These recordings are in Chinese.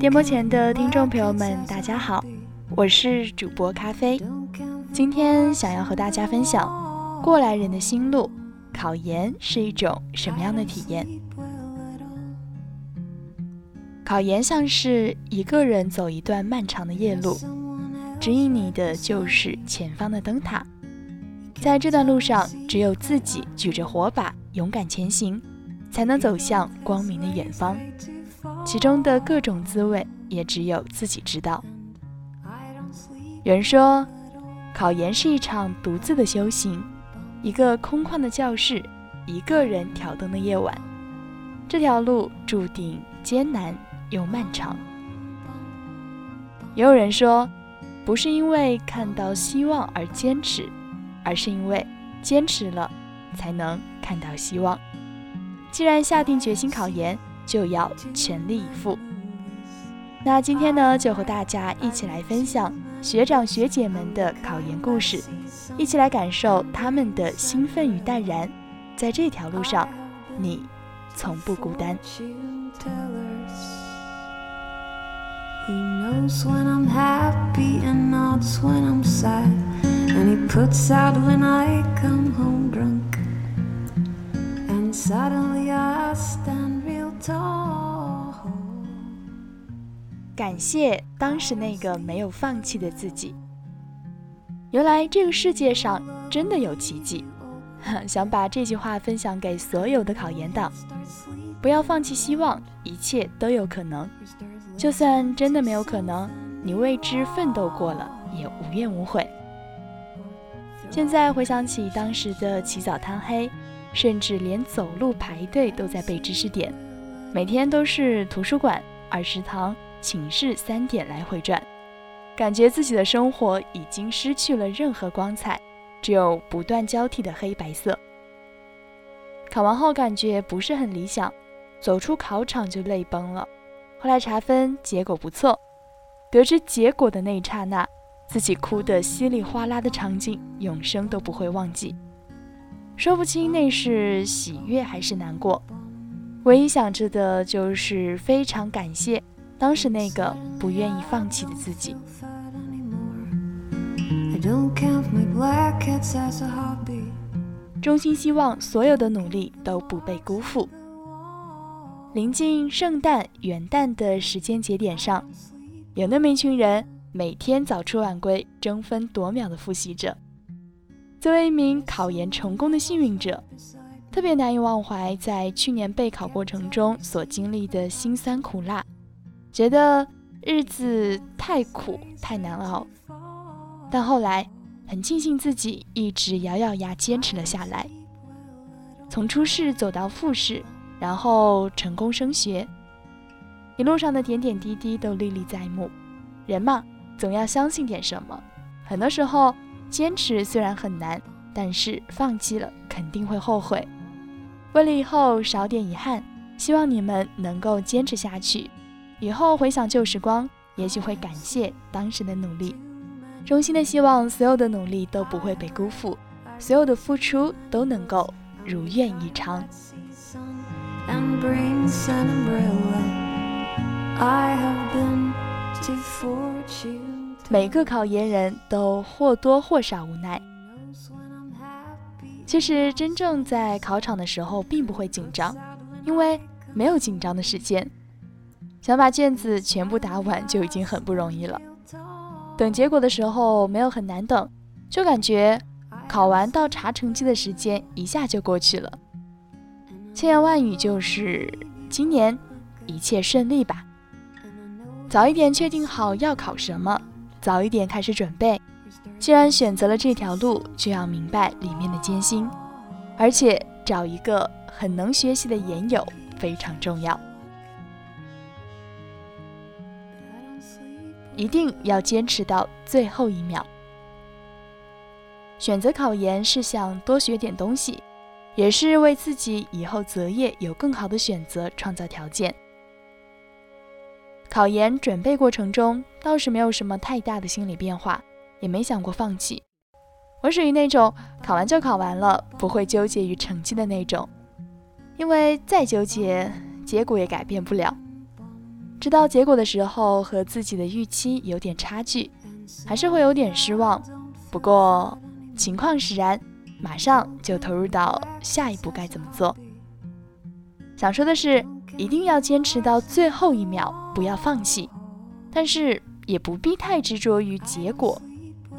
电波前的听众朋友们，大家好，我是主播咖啡。今天想要和大家分享过来人的心路，考研是一种什么样的体验？考研像是一个人走一段漫长的夜路，指引你的就是前方的灯塔。在这段路上，只有自己举着火把，勇敢前行，才能走向光明的远方。其中的各种滋味，也只有自己知道。有人说，考研是一场独自的修行，一个空旷的教室，一个人挑灯的夜晚。这条路注定艰难又漫长。也有人说，不是因为看到希望而坚持。而是因为坚持了，才能看到希望。既然下定决心考研，就要全力以赴。那今天呢，就和大家一起来分享学长学姐们的考研故事，一起来感受他们的兴奋与淡然。在这条路上，你从不孤单。感谢当时那个没有放弃的自己。原来这个世界上真的有奇迹。想把这句话分享给所有的考研党：不要放弃希望，一切都有可能。就算真的没有可能，你为之奋斗过了，也无怨无悔。现在回想起当时的起早贪黑，甚至连走路排队都在背知识点，每天都是图书馆、二食堂、寝室三点来回转，感觉自己的生活已经失去了任何光彩，只有不断交替的黑白色。考完后感觉不是很理想，走出考场就泪崩了。后来查分，结果不错。得知结果的那一刹那。自己哭得稀里哗啦的场景，永生都不会忘记。说不清那是喜悦还是难过，唯一想着的就是非常感谢当时那个不愿意放弃的自己。衷心希望所有的努力都不被辜负。临近圣诞、元旦的时间节点上，有那么一群人。每天早出晚归、争分夺秒的复习着。作为一名考研成功的幸运者，特别难以忘怀在去年备考过程中所经历的辛酸苦辣，觉得日子太苦太难熬。但后来很庆幸自己一直咬咬牙坚持了下来，从初试走到复试，然后成功升学，一路上的点点滴滴都历历在目。人嘛。总要相信点什么，很多时候坚持虽然很难，但是放弃了肯定会后悔。为了以后少点遗憾，希望你们能够坚持下去。以后回想旧时光，也许会感谢当时的努力。衷心的希望所有的努力都不会被辜负，所有的付出都能够如愿以偿。每个考研人都或多或少无奈。其实真正在考场的时候并不会紧张，因为没有紧张的时间。想把卷子全部答完就已经很不容易了。等结果的时候没有很难等，就感觉考完到查成绩的时间一下就过去了。千言万语就是今年一切顺利吧。早一点确定好要考什么。早一点开始准备。既然选择了这条路，就要明白里面的艰辛，而且找一个很能学习的研友非常重要。一定要坚持到最后一秒。选择考研是想多学点东西，也是为自己以后择业有更好的选择创造条件。考研准备过程中倒是没有什么太大的心理变化，也没想过放弃。我属于那种考完就考完了，不会纠结于成绩的那种。因为再纠结，结果也改变不了。知道结果的时候和自己的预期有点差距，还是会有点失望。不过情况使然，马上就投入到下一步该怎么做。想说的是，一定要坚持到最后一秒，不要放弃。但是也不必太执着于结果。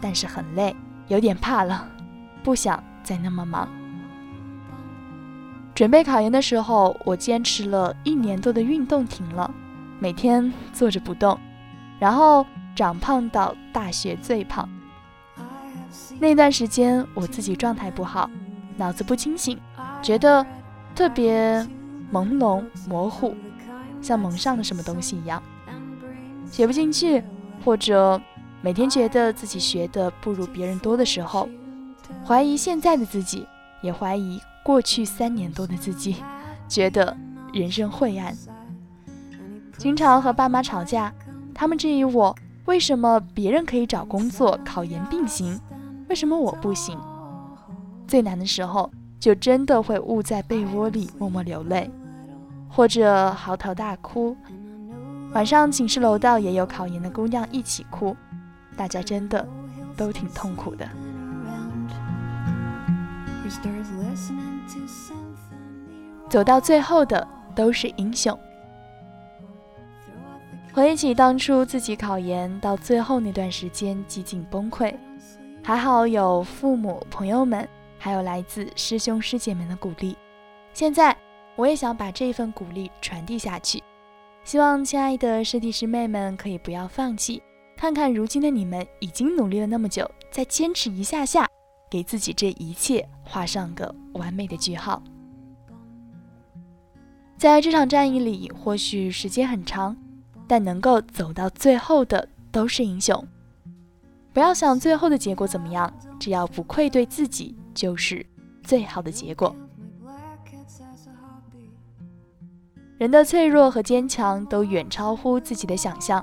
但是很累，有点怕了，不想再那么忙。准备考研的时候，我坚持了一年多的运动停了。每天坐着不动，然后长胖到大学最胖。那段时间我自己状态不好，脑子不清醒，觉得特别朦胧模糊，像蒙上了什么东西一样，写不进去，或者每天觉得自己学的不如别人多的时候，怀疑现在的自己，也怀疑过去三年多的自己，觉得人生晦暗。经常和爸妈吵架，他们质疑我为什么别人可以找工作、考研并行，为什么我不行？最难的时候，就真的会捂在被窝里默默流泪，或者嚎啕大哭。晚上寝室楼道也有考研的姑娘一起哭，大家真的都挺痛苦的。走到最后的都是英雄。回忆起当初自己考研到最后那段时间，几近崩溃，还好有父母、朋友们，还有来自师兄师姐们的鼓励。现在我也想把这份鼓励传递下去，希望亲爱的师弟师妹们可以不要放弃，看看如今的你们已经努力了那么久，再坚持一下下，给自己这一切画上个完美的句号。在这场战役里，或许时间很长。但能够走到最后的都是英雄。不要想最后的结果怎么样，只要不愧对自己，就是最好的结果。人的脆弱和坚强都远超乎自己的想象。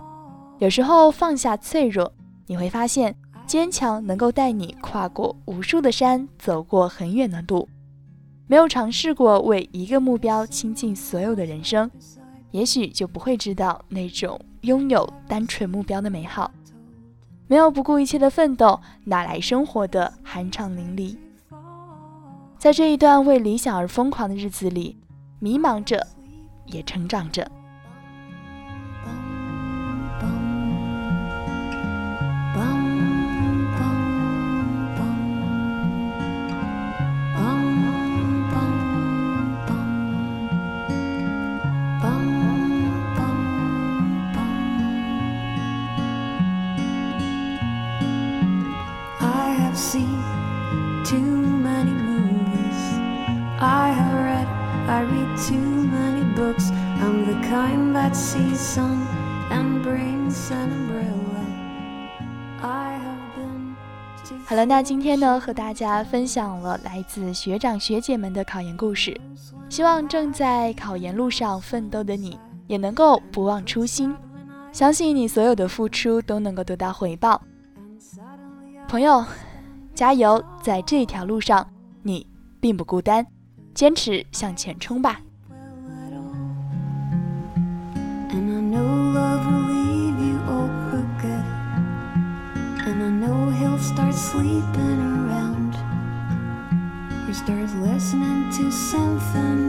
有时候放下脆弱，你会发现坚强能够带你跨过无数的山，走过很远的路。没有尝试过为一个目标倾尽所有的人生。也许就不会知道那种拥有单纯目标的美好。没有不顾一切的奋斗，哪来生活的酣畅淋漓？在这一段为理想而疯狂的日子里，迷茫着，也成长着。好了，那今天呢，和大家分享了来自学长学姐们的考研故事，希望正在考研路上奋斗的你也能够不忘初心，相信你所有的付出都能够得到回报。朋友，加油，在这条路上你并不孤单，坚持向前冲吧。三分